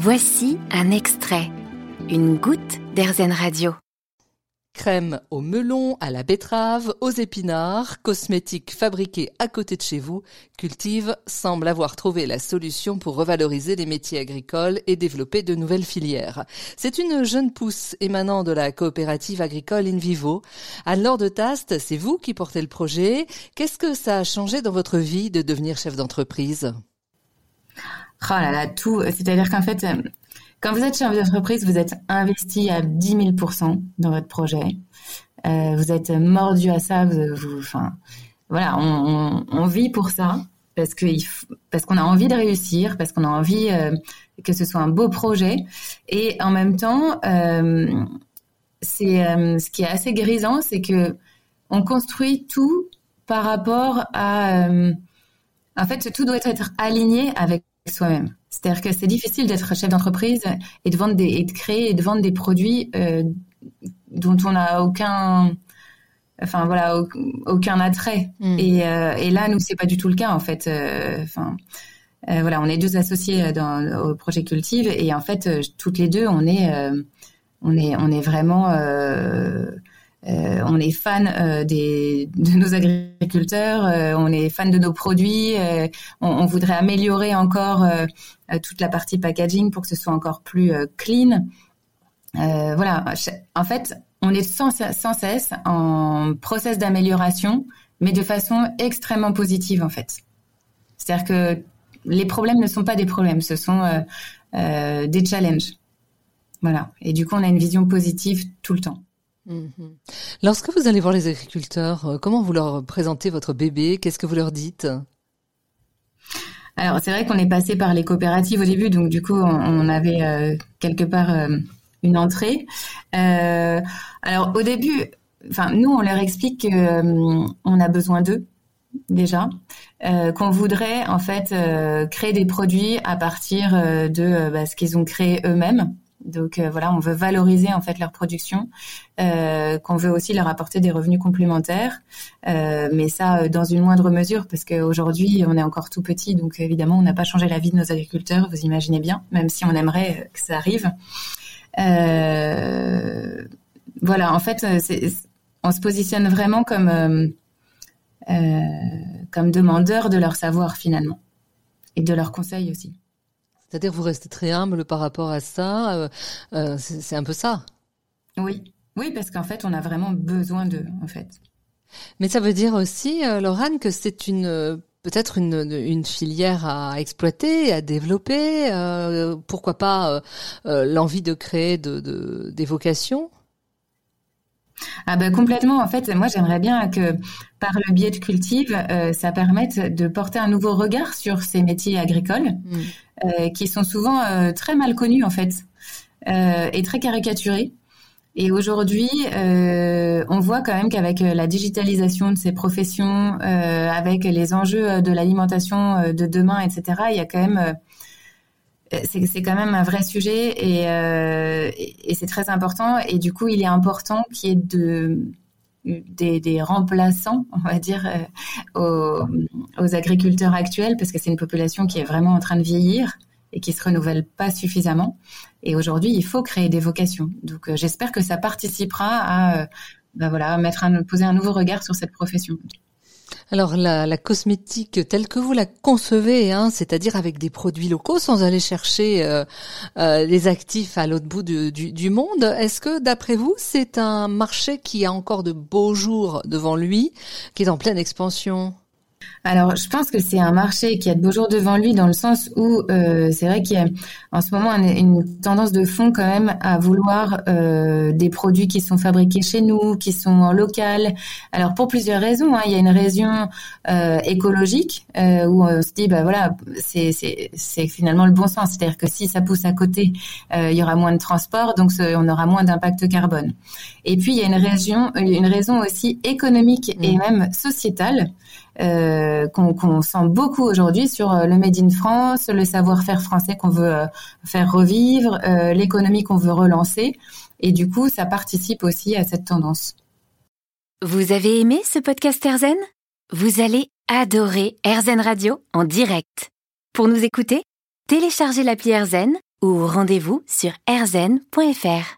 Voici un extrait, une goutte d'Airzen Radio. Crème au melon, à la betterave, aux épinards, cosmétiques fabriqués à côté de chez vous, Cultive semble avoir trouvé la solution pour revaloriser les métiers agricoles et développer de nouvelles filières. C'est une jeune pousse émanant de la coopérative agricole Invivo. Anne-Laure de Taste, c'est vous qui portez le projet. Qu'est-ce que ça a changé dans votre vie de devenir chef d'entreprise? Oh là là, tout. C'est-à-dire qu'en fait, quand vous êtes chef d'entreprise, vous êtes investi à 10 000% dans votre projet. Euh, vous êtes mordu à ça. Enfin, voilà, on, vit pour ça parce que parce qu'on a envie de réussir, parce qu'on a envie euh, que ce soit un beau projet. Et en même temps, euh, c'est euh, ce qui est assez grisant, c'est que on construit tout par rapport à. Euh, en fait, tout doit être aligné avec soi-même. C'est-à-dire que c'est difficile d'être chef d'entreprise et de vendre des, et de créer et de vendre des produits euh, dont on n'a aucun, enfin voilà, aucun attrait. Mm. Et, euh, et, là, nous, c'est pas du tout le cas en fait. Euh, enfin, euh, voilà, on est deux associés dans, au projet Cultive et en fait, toutes les deux, on est, on est, on est vraiment euh, on est fan euh, de nos agriculteurs, euh, on est fan de nos produits, on, on, voudrait améliorer encore toute la partie packaging pour que ce soit encore plus clean. voilà, en fait, on est sans, sans cesse en process d'amélioration, mais de façon extrêmement positive en fait. C'est-à-dire que les problèmes ne sont pas des problèmes, ce sont des challenges. Voilà. Et du coup, on a une vision positive tout le temps. Mhm. Lorsque vous allez voir les agriculteurs, euh, comment vous leur présentez votre bébé? Qu'est-ce que vous leur dites? Alors c'est vrai qu'on est passé par les coopératives au début, donc du coup on, avait euh, quelque part euh, une entrée. alors au début, nous on leur explique qu'on a besoin d'eux déjà, qu'on voudrait en fait créer des produits à partir de bah, ce qu'ils ont créé eux-mêmes. Donc euh, voilà, on veut valoriser en fait leur production, euh, qu'on veut aussi leur apporter des revenus complémentaires, euh, mais ça dans une moindre mesure parce qu'aujourd'hui on est encore tout petit, donc évidemment on n'a pas changé la vie de nos agriculteurs, vous imaginez bien, même si on aimerait que ça arrive. voilà, en fait, on se positionne vraiment comme comme demandeur de leur savoir finalement et de leurs conseils aussi. C'est-à-dire vous restez très humble par rapport à ça. Euh, euh, c'est un peu ça. Oui, oui, parce qu'en fait, on a vraiment besoin d'eux, en fait. Mais ça veut dire aussi, euh, Laurane, que c'est une peut-être une, une, filière à exploiter, à développer. pourquoi pas l'envie de créer de, de, des vocations ah ben complètement. En fait, moi j'aimerais bien que par le biais de Cultive, ça permette de porter un nouveau regard sur ces métiers agricoles. Mm. Euh, qui sont souvent euh, très mal connus en fait euh, et très caricaturés. Et aujourd'hui, on voit quand même qu'avec la digitalisation de ces professions, avec les enjeux de l'alimentation de demain, etc., il y a quand même c'est quand même un vrai sujet et, et, c'est très important. Et du coup, il est important qu'il y ait de, des, remplaçants, on va dire, aux, aux, agriculteurs actuels, parce que c'est une population qui est vraiment en train de vieillir et qui se renouvelle pas suffisamment. Et aujourd'hui, il faut créer des vocations. Donc, euh, j'espère que ça participera à, euh, bah voilà, poser un nouveau regard sur cette profession. Alors la, la, cosmétique telle que vous la concevez, hein, c'est-à-dire avec des produits locaux, sans aller chercher euh, euh, les actifs à l'autre bout du, du, monde, est-ce que d'après vous c'est un marché qui a encore de beaux jours devant lui, qui est en pleine expansion? Alors, je pense que c'est un marché qui a de beaux jours devant lui dans le sens où euh, c'est vrai qu'il y a en ce moment une, tendance de fond quand même à vouloir euh, des produits qui sont fabriqués chez nous, qui sont en local. Alors pour plusieurs raisons, hein. il y a une raison euh, écologique où on se dit bah voilà c'est finalement le bon sens, c'est-à-dire que si ça pousse à côté, il y aura moins de transport, donc on aura moins d'impact carbone. Et puis il y a une raison une raison aussi économique et mmh. même sociétale. Euh, qu'on sent beaucoup aujourd'hui sur euh, le Made in France, le savoir-faire français qu'on veut euh, faire revivre, l'économie qu'on veut relancer. Et du coup, ça participe aussi à cette tendance. Vous avez aimé ce podcast Erzen Vous allez adorer Erzen Radio en direct. Pour nous écouter, téléchargez l'appli Erzen ou rendez-vous sur rzn.fr.